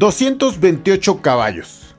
228 caballos.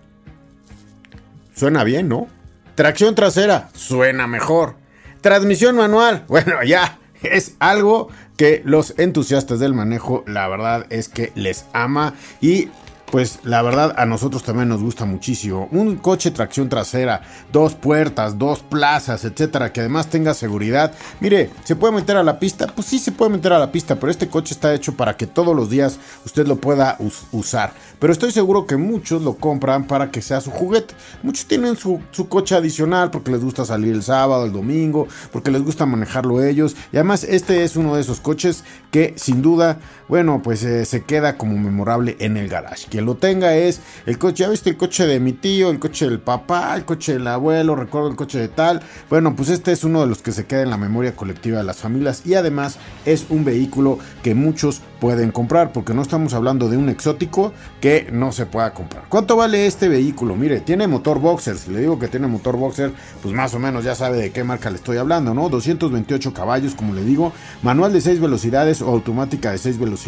Suena bien, ¿no? Tracción trasera, suena mejor. Transmisión manual, bueno, ya es algo que los entusiastas del manejo, la verdad es que les ama y pues la verdad a nosotros también nos gusta muchísimo. Un coche tracción trasera, dos puertas, dos plazas, etcétera, que además tenga seguridad. Mire, ¿se puede meter a la pista? Pues sí se puede meter a la pista, pero este coche está hecho para que todos los días usted lo pueda usar. Pero estoy seguro que muchos lo compran para que sea su juguete. Muchos tienen su, coche adicional porque les gusta salir el sábado, el domingo, porque les gusta manejarlo ellos. Y además este es uno de esos coches que sin duda, bueno, pues eh, se queda como memorable en el garage lo tenga es el coche, ya viste el coche de mi tío, el coche del papá, el coche del abuelo, recuerdo el coche de tal. Bueno, pues este es uno de los que se queda en la memoria colectiva de las familias y además es un vehículo que muchos pueden comprar porque no estamos hablando de un exótico que no se pueda comprar. ¿Cuánto vale este vehículo? Mire, tiene motor boxer, si le digo que tiene motor boxer, pues más o menos ya sabe de qué marca le estoy hablando, ¿no? 228 caballos, como le digo, manual de 6 velocidades o automática de 6 velocidades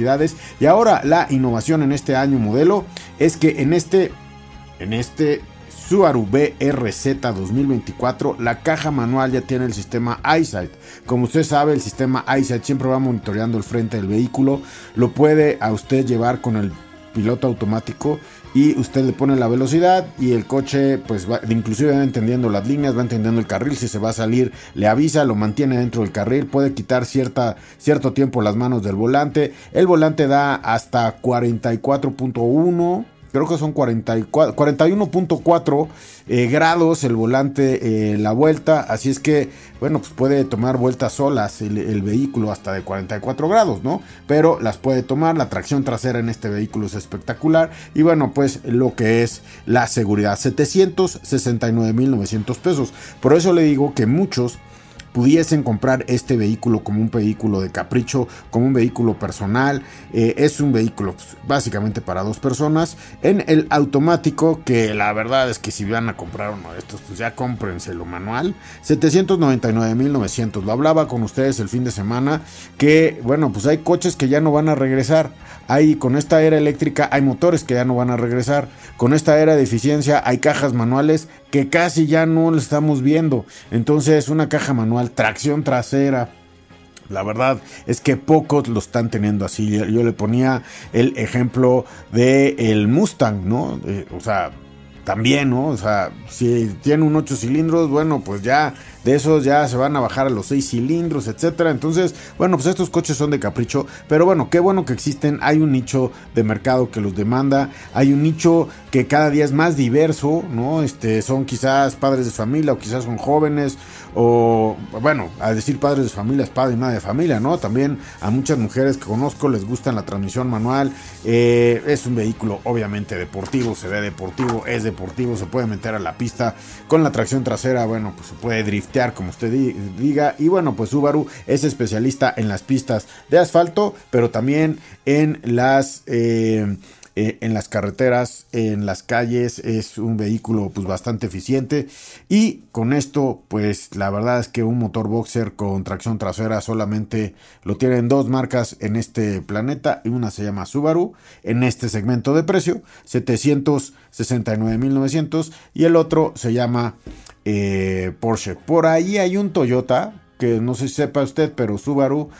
y ahora la innovación en este año modelo es que en este, en este Subaru BRZ 2024, la caja manual ya tiene el sistema EyeSight. Como usted sabe, el sistema EyeSight siempre va monitoreando el frente del vehículo. Lo puede a usted llevar con el piloto automático y usted le pone la velocidad y el coche pues va, inclusive va entendiendo las líneas, va entendiendo el carril, si se va a salir le avisa, lo mantiene dentro del carril, puede quitar cierta, cierto tiempo las manos del volante, el volante da hasta 44.1 creo que son 41.4 eh, grados el volante, eh, la vuelta, así es que, bueno, pues puede tomar vueltas solas el, vehículo hasta de 44 grados, ¿no? Pero las puede tomar, la tracción trasera en este vehículo es espectacular y bueno, pues lo que es la seguridad, 769.900 pesos. Por eso le digo que muchos pudiesen comprar este vehículo como un vehículo de capricho, como un vehículo personal. Eh, es un vehículo básicamente para dos personas. En el automático, que la verdad es que si van a comprar uno de estos, pues ya cómprenselo manual. 799.900. Lo hablaba con ustedes el fin de semana que, bueno, pues hay coches que ya no van a regresar. Hay con esta era eléctrica hay motores que ya no van a regresar. Con esta era de eficiencia hay cajas manuales que casi ya no lo estamos viendo. Entonces una caja manual, tracción trasera. La verdad es que pocos lo están teniendo así. Yo le ponía el ejemplo de el Mustang, ¿no? Eh, o sea, también, ¿no? O sea, si tiene un 8 cilindros, bueno, pues ya de esos ya se van a bajar a los 6 cilindros, etcétera. Entonces, bueno, pues estos coches son de capricho, pero bueno, qué bueno que existen. Hay un nicho de mercado que los demanda, hay un nicho que cada día es más diverso, ¿no? Este, son quizás padres de familia o quizás son jóvenes o bueno, a decir padres de familia es padre y madre de familia, ¿no? También a muchas mujeres que conozco les gusta la transmisión manual. Eh, es un vehículo obviamente deportivo, se ve deportivo, es deportivo, se puede meter a la pista con la tracción trasera, bueno, pues se puede driftear como usted diga. Y bueno, pues Subaru es especialista en las pistas de asfalto, pero también en las... Eh, eh, en las carreteras, en las calles, es un vehículo pues bastante eficiente y con esto pues la verdad es que un motor boxer con tracción trasera solamente lo tienen dos marcas en este planeta y una se llama Subaru en este segmento de precio 769.900 y el otro se llama eh, Porsche. Por ahí hay un Toyota que no sé si sepa usted pero Subaru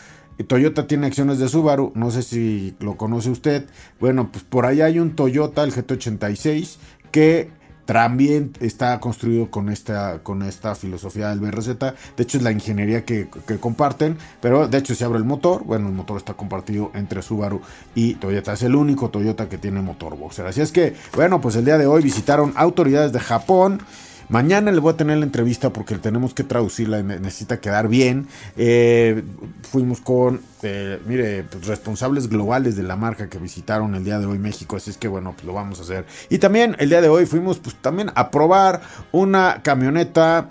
Toyota tiene acciones de Subaru, no sé si lo conoce usted. Bueno, pues por ahí hay un Toyota, el GT86, que también está construido con esta, con esta filosofía del BRZ. De hecho, es la ingeniería que, comparten. Pero de hecho, se abre el motor. Bueno, el motor está compartido entre Subaru y Toyota. Es el único Toyota que tiene motor boxer. Así es que, bueno, pues el día de hoy visitaron autoridades de Japón. Mañana le voy a tener la entrevista porque tenemos que traducirla, necesita quedar bien. Eh, fuimos con, eh, mire, pues, responsables globales de la marca que visitaron el día de hoy México, así es que bueno, pues lo vamos a hacer. Y también el día de hoy fuimos pues también a probar una camioneta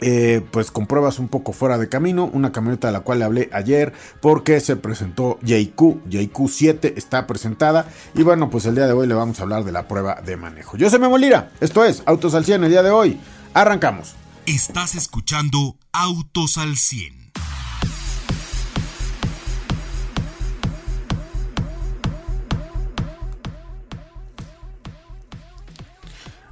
eh, pues con pruebas un poco fuera de camino, una camioneta de la cual le hablé ayer porque se presentó JQ, JQ7 está presentada y bueno, pues el día de hoy le vamos a hablar de la prueba de manejo. Yo soy Memo Lira, esto es Autos al 100 el día de hoy, arrancamos. Estás escuchando Autos al 100.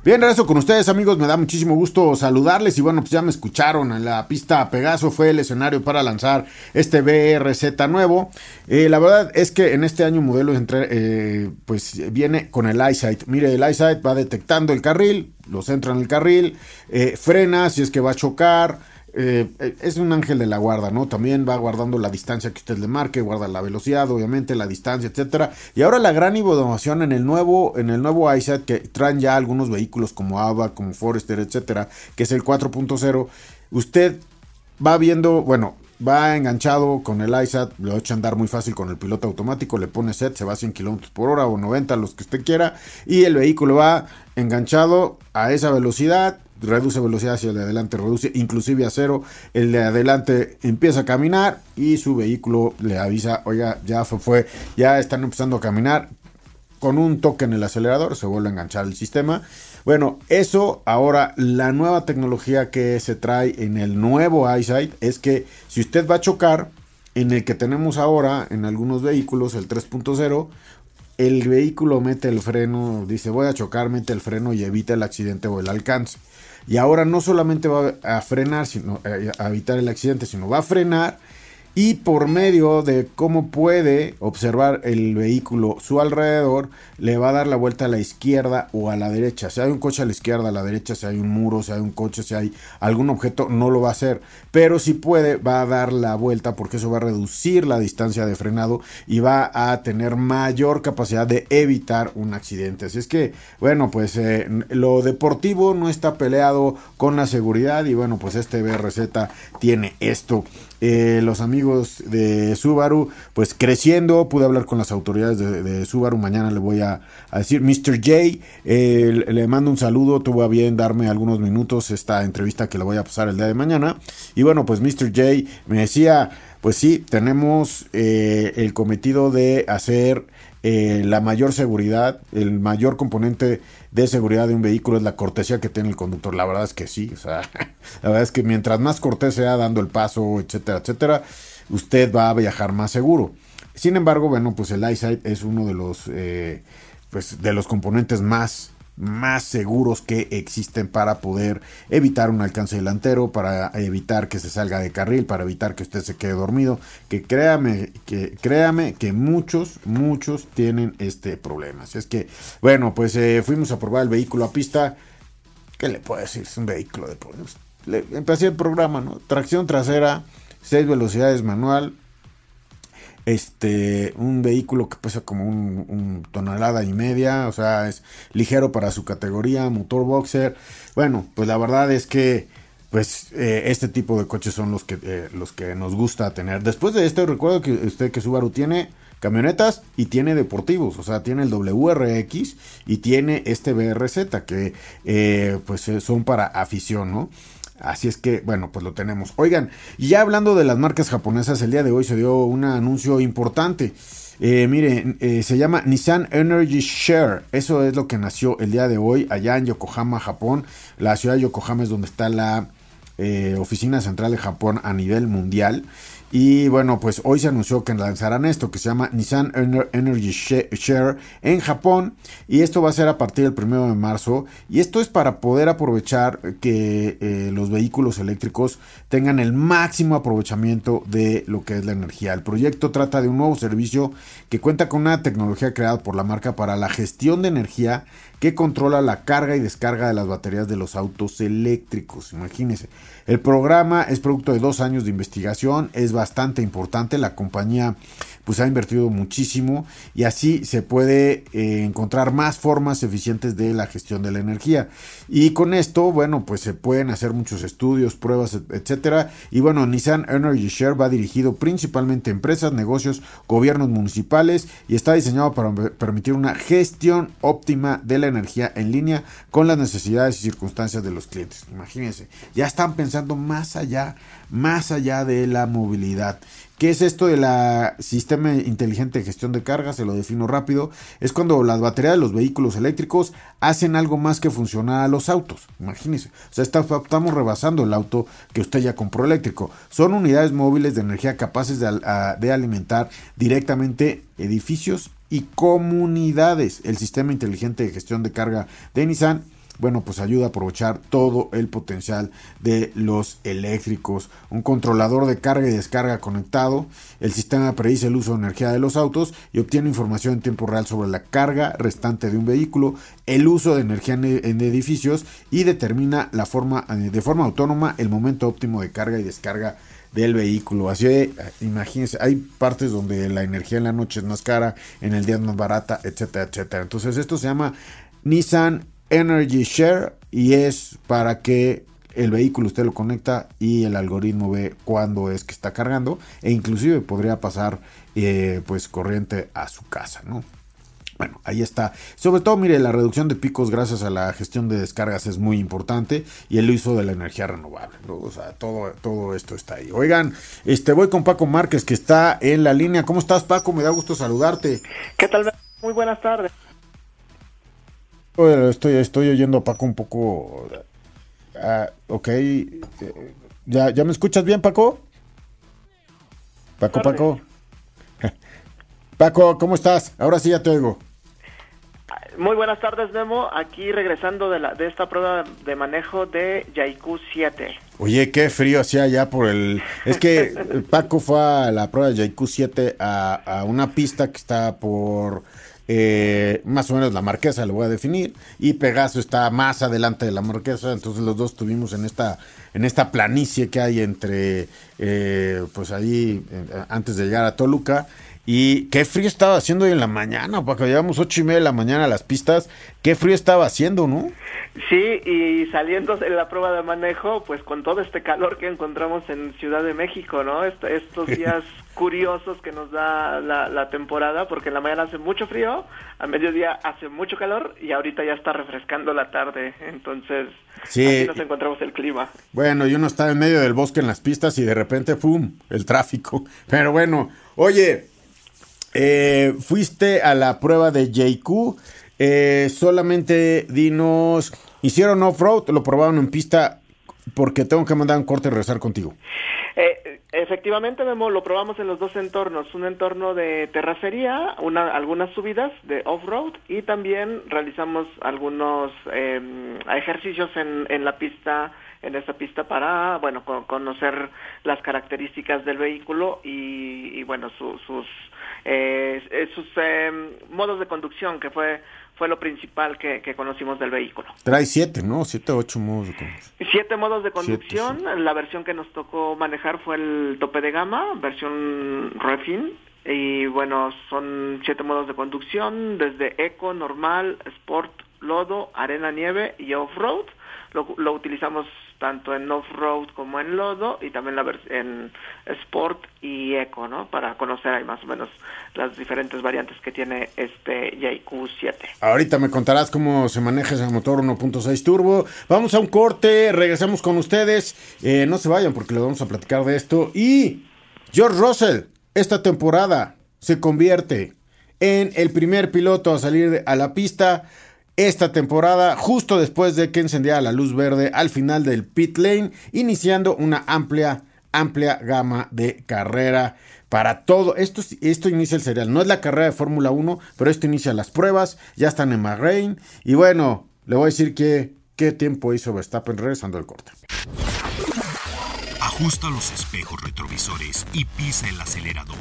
Bien, regreso con ustedes amigos, me da muchísimo gusto saludarles y bueno, pues ya me escucharon en la pista Pegaso, fue el escenario para lanzar este BRZ nuevo. Eh, la verdad es que en este año modelo entre, eh, pues viene con el EyeSight. Mire, el EyeSight va detectando el carril, lo centra en el carril, eh, frena si es que va a chocar eh, eh, es un ángel de la guarda, ¿no? También va guardando la distancia que usted le marque, guarda la velocidad, obviamente, la distancia, etcétera. Y ahora la gran innovación en el nuevo, en el nuevo iSat que traen ya algunos vehículos como AVA, como Forester, etcétera, que es el 4.0. Usted va viendo, bueno, va enganchado con el iSat, lo echa a andar muy fácil con el piloto automático, le pone set, se va a 100 km por hora o 90, los que usted quiera, y el vehículo va enganchado a esa velocidad reduce velocidad hacia el de adelante, reduce inclusive a cero, el de adelante empieza a caminar y su vehículo le avisa, oiga, ya fue, ya están empezando a caminar, con un toque en el acelerador se vuelve a enganchar el sistema. Bueno, eso ahora la nueva tecnología que se trae en el nuevo EyeSight es que si usted va a chocar en el que tenemos ahora en algunos vehículos el 3.0 el vehículo mete el freno, dice voy a chocar, mete el freno y evita el accidente o el alcance. Y ahora no solamente va a frenar, sino eh, a evitar el accidente, sino va a frenar y por medio de cómo puede observar el vehículo su alrededor, le va a dar la vuelta a la izquierda o a la derecha. Si hay un coche a la izquierda, a la derecha, si hay un muro, si hay un coche, si hay algún objeto, no lo va a hacer. Pero si puede, va a dar la vuelta porque eso va a reducir la distancia de frenado y va a tener mayor capacidad de evitar un accidente. Así es que, bueno, pues eh, lo deportivo no está peleado con la seguridad y bueno, pues este BRZ tiene esto. Eh, los amigos de Subaru, pues creciendo, pude hablar con las autoridades de, Subaru, mañana le voy a, decir, Mr. J, le mando un saludo, tuvo a bien darme algunos minutos esta entrevista que le voy a pasar el día de mañana, y bueno, pues Mr. J me decía, pues sí, tenemos eh, el cometido de hacer la mayor seguridad, el mayor componente de seguridad de un vehículo es la cortesía que tiene el conductor. La verdad es que sí, o sea, la verdad es que mientras más cortés sea dando el paso, etcétera, etcétera, usted va a viajar más seguro. Sin embargo, bueno, pues el EyeSight es uno de los, eh, pues de los componentes más más seguros que existen para poder evitar un alcance delantero, para evitar que se salga de carril, para evitar que usted se quede dormido, que créame que créame que muchos muchos tienen este problema. Así es que bueno, pues eh, fuimos a probar el vehículo a pista. ¿Qué le puedo decir? Es un vehículo de le, empecé el programa, ¿no? Tracción trasera, 6 velocidades manual, este, un vehículo que pesa como un, tonelada y media, o sea, es ligero para su categoría, motor boxer. Bueno, pues la verdad es que pues eh, este tipo de coches son los que eh, los que nos gusta tener. Después de este recuerdo que usted que Subaru tiene camionetas y tiene deportivos, o sea, tiene el WRX y tiene este BRZ que eh, pues son para afición, ¿no? Así es que, bueno, pues lo tenemos. Oigan, y ya hablando de las marcas japonesas, el día de hoy se dio un anuncio importante. Eh, mire, eh, se llama Nissan Energy Share. Eso es lo que nació el día de hoy allá en Yokohama, Japón. La ciudad de Yokohama es donde está la eh, oficina central de Japón a nivel mundial. Y bueno, pues hoy se anunció que lanzarán esto que se llama Nissan Energy Share en Japón. Y esto va a ser a partir del 1 de marzo. Y esto es para poder aprovechar que eh, los vehículos eléctricos tengan el máximo aprovechamiento de lo que es la energía. El proyecto trata de un nuevo servicio que cuenta con una tecnología creada por la marca para la gestión de energía que controla la carga y descarga de las baterías de los autos eléctricos. Imagínense. El programa es producto de dos años de investigación, es bastante importante, la compañía pues ha invertido muchísimo y así se puede eh, encontrar más formas eficientes de la gestión de la energía. Y con esto, bueno, pues se pueden hacer muchos estudios, pruebas, etcétera. Y bueno, Nissan Energy Share va dirigido principalmente a empresas, negocios, gobiernos municipales y está diseñado para permitir una gestión óptima de la energía en línea con las necesidades y circunstancias de los clientes. Imagínense, ya están pensando más allá, más allá de la movilidad. ¿Qué es esto de la sistema inteligente de gestión de carga? Se lo defino rápido. Es cuando las baterías de los vehículos eléctricos hacen algo más que funcionar a los autos. Imagínense. O sea, estamos rebasando el auto que usted ya compró eléctrico. Son unidades móviles de energía capaces de alimentar directamente edificios y comunidades. El sistema inteligente de gestión de carga de Nissan bueno, pues ayuda a aprovechar todo el potencial de los eléctricos. Un controlador de carga y descarga conectado. El sistema predice el uso de energía de los autos y obtiene información en tiempo real sobre la carga restante de un vehículo, el uso de energía en edificios y determina la forma, eh, de forma autónoma el momento óptimo de carga y descarga del vehículo. Así, eh, imagínense, hay partes donde la energía en la noche es más cara, en el día es más barata, etcétera, etcétera. Entonces esto se llama Nissan Energy Share y es para que el vehículo usted lo conecta y el algoritmo ve cuándo es que está cargando e inclusive podría pasar eh, pues corriente a su casa, ¿no? Bueno, ahí está. Sobre todo, mire, la reducción de picos gracias a la gestión de descargas es muy importante y el uso de la energía renovable. O sea, todo, todo esto está ahí. Oigan, este voy con Paco Márquez que está en la línea. ¿Cómo estás, Paco? Me da gusto saludarte. ¿Qué tal? Muy buenas tardes. Estoy, estoy oyendo a Paco un poco. Ah, ok. ¿Ya, ¿Ya me escuchas bien, Paco? Paco, Paco. Paco, ¿cómo estás? Ahora sí ya te oigo. Muy buenas tardes, Memo. Aquí regresando de, la, de esta prueba de manejo de Yaiku 7. Oye, qué frío hacía ya por el... Es que Paco fue a la prueba de Yaiku 7 a, a una pista que está por eh, más o menos la marquesa, lo voy a definir, y Pegaso está más adelante de la marquesa, entonces los dos estuvimos en esta, en esta planicie que hay entre, eh, pues ahí, eh, antes de llegar a Toluca, y qué frío estaba haciendo hoy en la mañana, porque llevamos ocho y media de la mañana a las pistas, qué frío estaba haciendo, ¿no? Sí, y saliendo en la prueba de manejo, pues con todo este calor que encontramos en Ciudad de México, ¿no? estos días curiosos que nos da la, temporada, porque en la mañana hace mucho frío, a mediodía hace mucho calor y ahorita ya está refrescando la tarde, entonces sí. así nos encontramos el clima. Bueno, y uno está en medio del bosque en las pistas y de repente, ¡pum!, el tráfico. Pero bueno, oye, eh, fuiste a la prueba de JQ eh, solamente dinos, hicieron off-road, lo probaron en pista porque tengo que mandar un corte y regresar contigo. Eh, efectivamente, Memo, lo probamos en los dos entornos, un entorno de terracería, una, algunas subidas de off-road y también realizamos algunos em, ejercicios en, en la pista en esta pista para bueno conocer las características del vehículo y, bueno sus eh, sus em, modos de conducción que fue fue lo principal que, conocimos del vehículo. Trae siete, ¿no? Siete o ocho modos de conducción. Siete modos de conducción. La versión que nos tocó manejar fue el tope de gama, versión Refin. Y bueno, son siete modos de conducción, desde eco, normal, sport, lodo, arena, nieve y off-road. Lo, lo, utilizamos tanto en off-road como en lodo y también la en sport y eco, ¿no? Para conocer ahí más o menos las diferentes variantes que tiene este Yaiku 7. Ahorita me contarás cómo se maneja ese motor 1.6 turbo. Vamos a un corte, regresamos con ustedes. Eh, no se vayan porque les vamos a platicar de esto. Y George Russell, esta temporada se convierte en el primer piloto a salir a la pista esta temporada, justo después de que encendiera la luz verde al final del pit lane, iniciando una amplia amplia gama de carrera para todo. Esto, esto inicia el serial. No es la carrera de Fórmula 1, pero esto inicia las pruebas. Ya están en Bahrein. Y bueno, le voy a decir que qué tiempo hizo Verstappen regresando al corte. Ajusta los espejos retrovisores y pisa el acelerador.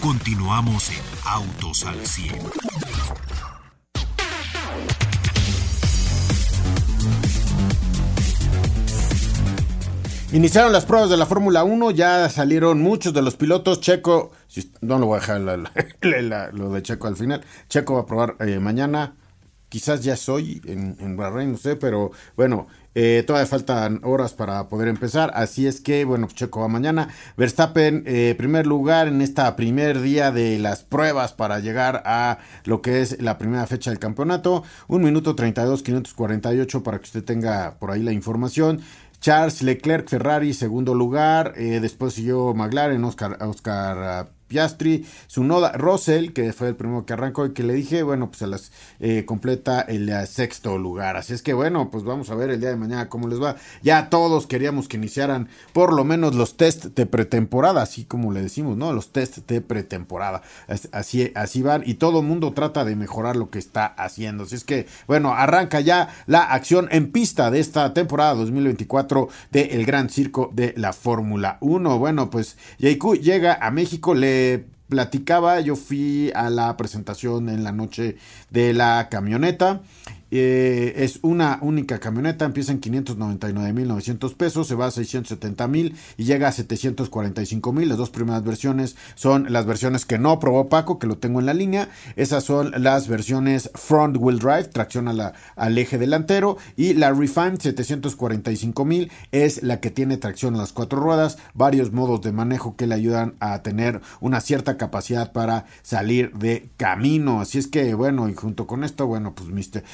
Continuamos en Autos al 100. Iniciaron las pruebas de la Fórmula 1, ya salieron muchos de los pilotos. Checo, no lo voy a dejar lo de Checo al final. Checo va a probar eh, mañana, quizás ya soy en, en no sé, pero bueno, eh, todavía faltan horas para poder empezar, así es que, bueno, Checo va mañana. Verstappen, eh, primer lugar en esta primer día de las pruebas para llegar a lo que es la primera fecha del campeonato. Un minuto 32, 548 para que usted tenga por ahí la información. Charles Leclerc Ferrari, segundo lugar. Eh, después siguió McLaren, Oscar, Oscar ah, Piastri, Sunoda, Russell, que fue el primero que arrancó y que le dije, bueno, pues se las eh, completa el eh, sexto lugar. Así es que bueno, pues vamos a ver el día de mañana cómo les va. Ya todos queríamos que iniciaran por lo menos los test de pretemporada, así como le decimos, ¿no? Los test de pretemporada. Así, así van y todo el mundo trata de mejorar lo que está haciendo. Así es que, bueno, arranca ya la acción en pista de esta temporada 2024 del el Gran Circo de la Fórmula 1. Bueno, pues JQ llega a México, le platicaba, yo fui a la presentación en la noche de la camioneta eh, es una única camioneta, empieza en 599.900 pesos, se va a 670.000 y llega a 745.000. Las dos primeras versiones son las versiones que no probó Paco, que lo tengo en la línea. Esas son las versiones Front Wheel Drive, tracción al eje delantero. Y la Refined 745.000 es la que tiene tracción a las cuatro ruedas, varios modos de manejo que le ayudan a tener una cierta capacidad para salir de camino. Así es que, bueno, y junto con esto, bueno, pues, mister.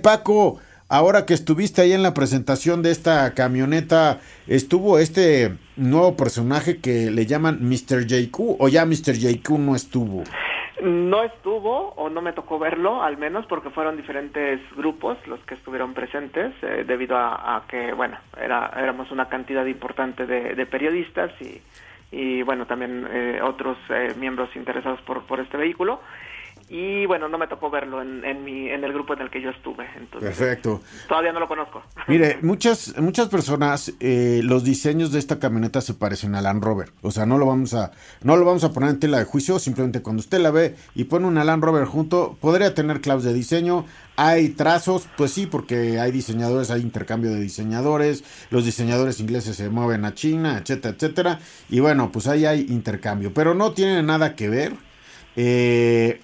Paco, ahora que estuviste ahí en la presentación de esta camioneta, estuvo este nuevo personaje que le llaman Mr. JQ o ya Mr. JQ no estuvo. No estuvo o no me tocó verlo, al menos porque fueron diferentes grupos los que estuvieron presentes, eh, debido a, que, bueno, era, éramos una cantidad importante de, periodistas y, bueno, también eh, otros eh, miembros interesados por este vehículo y bueno, no me tocó verlo en, en, mi, en el grupo en el que yo estuve. Entonces, Perfecto. Todavía no lo conozco. Mire, muchas, muchas personas, eh, los diseños de esta camioneta se parecen al Land Rover. O sea, no lo vamos a, no lo vamos a poner en tela de juicio, simplemente cuando usted la ve y pone una Land Rover junto, podría tener claves de diseño. Hay trazos, pues sí, porque hay diseñadores, hay intercambio de diseñadores, los diseñadores ingleses se mueven a China, etcétera, etcétera. Y bueno, pues ahí hay intercambio, pero no tiene nada que ver. Eh,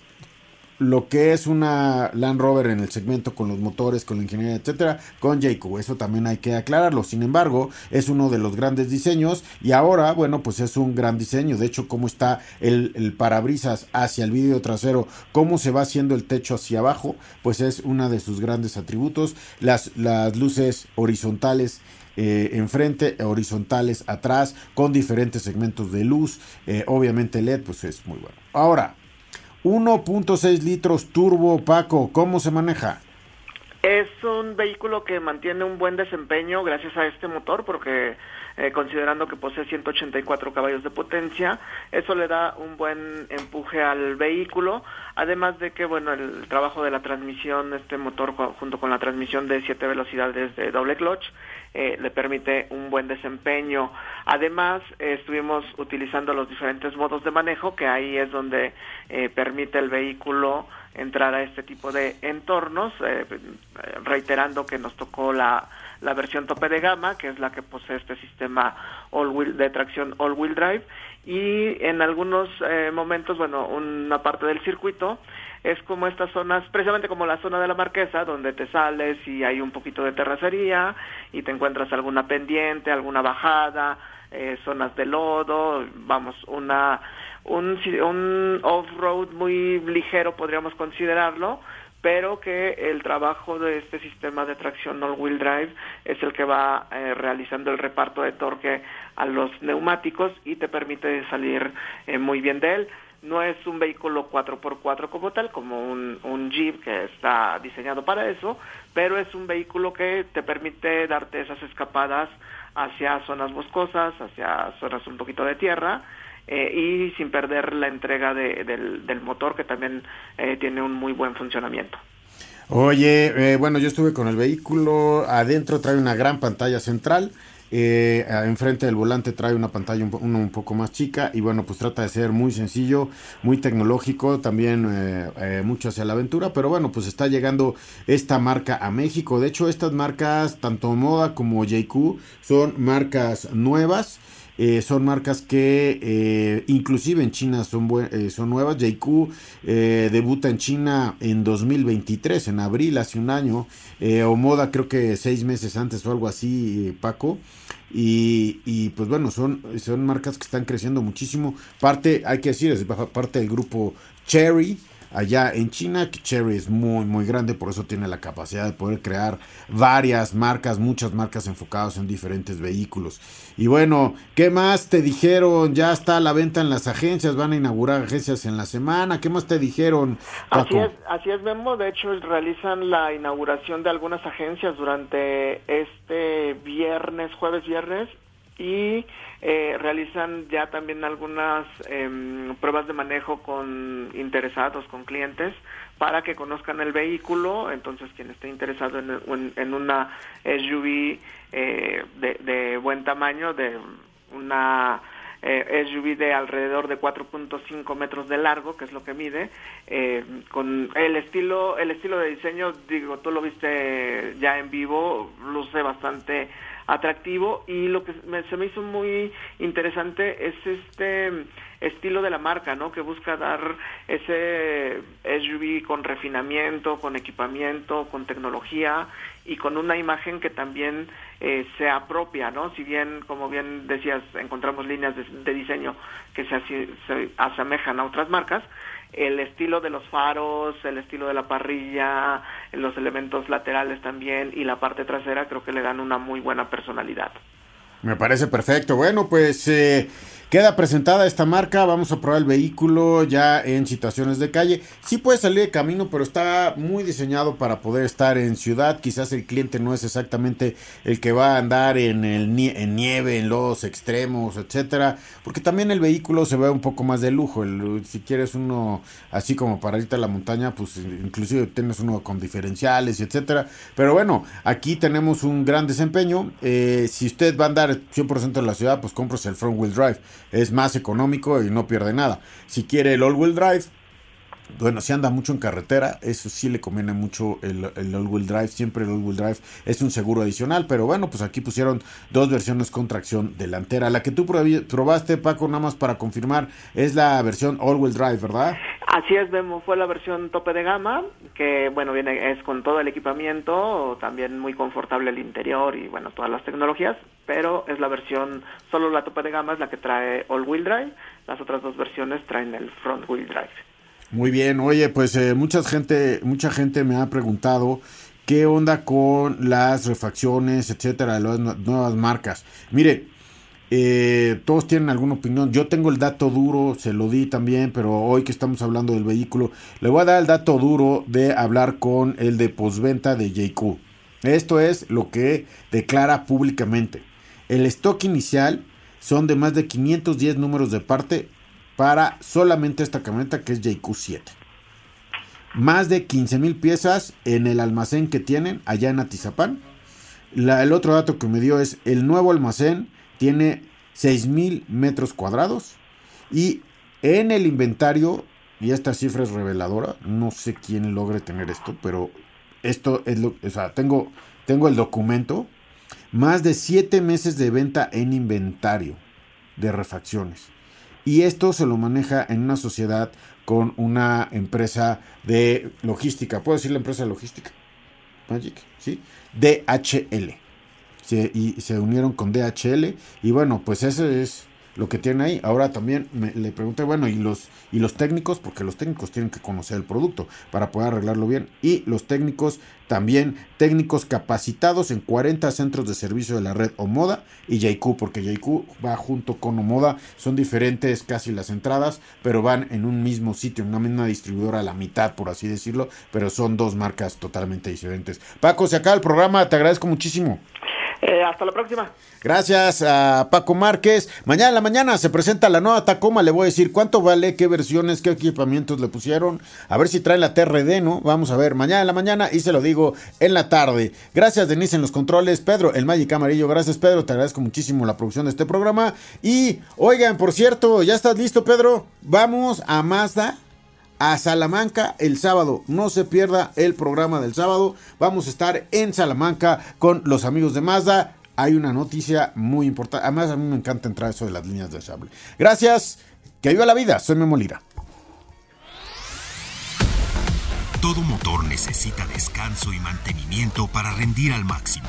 lo que es una Land Rover en el segmento con los motores, con la ingeniería, etcétera, con Jacob. Eso también hay que aclararlo. Sin embargo, es uno de los grandes diseños y ahora, bueno, pues es un gran diseño. De hecho, cómo está el, parabrisas hacia el vídeo trasero, cómo se va haciendo el techo hacia abajo, pues es uno de sus grandes atributos. Las, las luces horizontales eh, enfrente, horizontales atrás, con diferentes segmentos de luz. Eh, obviamente LED, pues es muy bueno. Ahora, 1.6 litros turbo Paco, ¿cómo se maneja? Es un vehículo que mantiene un buen desempeño gracias a este motor porque eh, considerando que posee 184 caballos de potencia, eso le da un buen empuje al vehículo, además de que bueno, el trabajo de la transmisión, este motor junto con la transmisión de 7 velocidades de doble clutch, eh, le permite un buen desempeño. Además, estuvimos utilizando los diferentes modos de manejo, que ahí es donde eh, permite el vehículo entrar a este tipo de entornos, reiterando que nos tocó la la versión tope de gama, que es la que posee este sistema all wheel, de tracción all-wheel drive, y en algunos eh, momentos, bueno, una parte del circuito es como estas zonas, precisamente como la zona de la Marquesa, donde te sales y hay un poquito de terracería y te encuentras alguna pendiente, alguna bajada, eh, zonas de lodo, vamos, una un, un off-road muy ligero podríamos considerarlo, pero que el trabajo de este sistema de tracción all-wheel drive es el que va eh, realizando el reparto de torque a los neumáticos y te permite salir eh, muy bien de él. no es un vehículo 4x4 como tal, como un, un Jeep que está diseñado para eso, pero es un vehículo que te permite darte esas escapadas hacia zonas boscosas, hacia zonas un poquito de tierra, eh, y sin perder la entrega del, del, motor que también eh, tiene un muy buen funcionamiento. Oye, eh, bueno, yo estuve con el vehículo, adentro trae una gran pantalla central, eh, enfrente del volante trae una pantalla un, un, poco más chica y bueno, pues trata de ser muy sencillo, muy tecnológico, también eh, mucho hacia la aventura, pero bueno, pues está llegando esta marca a México. De hecho, estas marcas, tanto Moda como JQ, son marcas nuevas. Eh, son marcas que eh, inclusive en China son, eh, son nuevas. JQ debuta en China en 2023, en abril, hace un año. o Moda creo que seis meses antes o algo así, Paco. Y, y, pues bueno, son, son marcas que están creciendo muchísimo. Parte, hay que decir, es parte del grupo Cherry allá en China, que Cherry es muy, muy grande, por eso tiene la capacidad de poder crear varias marcas, muchas marcas enfocadas en diferentes vehículos. Y bueno, ¿qué más te dijeron? Ya está a la venta en las agencias, van a inaugurar agencias en la semana, ¿qué más te dijeron? Así es, así es, Memo, de hecho realizan la inauguración de algunas agencias durante este viernes, jueves, viernes, y eh, realizan ya también algunas em, pruebas de manejo con interesados, con clientes, para que conozcan el vehículo. Entonces, quien esté interesado en, una SUV eh, de, de, buen tamaño, de una eh, SUV de alrededor de 4.5 metros de largo, que es lo que mide, eh, con el estilo, el estilo de diseño, digo, tú lo viste ya en vivo, luce bastante atractivo y lo que se me hizo muy interesante es este estilo de la marca, ¿no? Que busca dar ese SUV con refinamiento, con equipamiento, con tecnología y con una imagen que también eh, sea propia, ¿no? Si bien, como bien decías, encontramos líneas de, diseño que se, se asemejan a otras marcas, el estilo de los faros, el estilo de la parrilla, los elementos laterales también y la parte trasera creo que le dan una muy buena personalidad. Me parece perfecto. Bueno, pues eh, Queda presentada esta marca, vamos a probar el vehículo ya en situaciones de calle. Sí puede salir de camino, pero está muy diseñado para poder estar en ciudad. Quizás el cliente no es exactamente el que va a andar en, el en nieve, en los extremos, etcétera, porque también el vehículo se ve un poco más de lujo. si quieres uno así como para irte a la montaña, pues inclusive tienes uno con diferenciales, etcétera. Pero bueno, aquí tenemos un gran desempeño. Eh, si usted va a andar 100% en la ciudad, pues compres el front wheel drive es más económico y no pierde nada. Si quiere el all-wheel drive, bueno, si anda mucho en carretera, eso sí le conviene mucho el, all-wheel drive. Siempre el all-wheel drive es un seguro adicional. Pero bueno, pues aquí pusieron dos versiones con tracción delantera. La que tú probaste, Paco, nada más para confirmar, es la versión all-wheel drive, ¿verdad? Así es, Memo, fue la versión tope de gama, que bueno, viene es con todo el equipamiento, también muy confortable el interior y bueno, todas las tecnologías, pero es la versión, solo la tope de gama es la que trae all-wheel drive, las otras dos versiones traen el front-wheel drive. Muy bien, oye, pues eh, mucha gente, mucha gente me ha preguntado qué onda con las refacciones, etcétera, las nuevas marcas. Mire, eh, todos tienen alguna opinión. Yo tengo el dato duro, se lo di también, pero hoy que estamos hablando del vehículo, le voy a dar el dato duro de hablar con el de posventa de JQ. Esto es lo que declara públicamente. El stock inicial son de más de 510 números de parte para solamente esta camioneta que es JQ7. Más de 15 mil piezas en el almacén que tienen allá en Atizapán. el otro dato que me dio es el nuevo almacén tiene 6000 metros cuadrados y en el inventario, y esta cifra es reveladora, no sé quién logre tener esto, pero esto es lo, o sea, tengo, tengo el documento, más de 7 meses de venta en inventario de refacciones. Y esto se lo maneja en una sociedad con una empresa de logística. ¿Puedo decir la empresa de logística? Magic, ¿sí? DHL y se unieron con DHL y bueno, pues esa es lo que tienen ahí. Ahora también me, le pregunté, bueno, ¿y los, y los técnicos? Porque los técnicos tienen que conocer el producto para poder arreglarlo bien. Y los técnicos también, técnicos capacitados en 40 centros de servicio de la red Omoda y JQ, porque JQ va junto con Omoda. Son diferentes casi las entradas, pero van en un mismo sitio, en una misma distribuidora a la mitad, por así decirlo, pero son dos marcas totalmente diferentes. Paco, se acaba el programa, te agradezco muchísimo. Eh, hasta la próxima. Gracias a Paco Márquez. Mañana en la mañana se presenta la nueva Tacoma. Le voy a decir cuánto vale, qué versiones, qué equipamientos le pusieron. A ver si trae la TRD, ¿no? Vamos a ver. Mañana en la mañana y se lo digo en la tarde. Gracias, Denise, en los controles. Pedro, el Magic Amarillo. Gracias, Pedro. Te agradezco muchísimo la producción de este programa. Y, oigan, por cierto, ¿ya estás listo, Pedro? Vamos a Mazda a Salamanca el sábado. No se pierda el programa del sábado. Vamos a estar en Salamanca con los amigos de Mazda. Hay una noticia muy importante. Además, a mí me encanta entrar eso de las líneas de sable. Gracias. Que viva la vida. Soy Memo Lira. Todo motor necesita descanso y mantenimiento para rendir al máximo.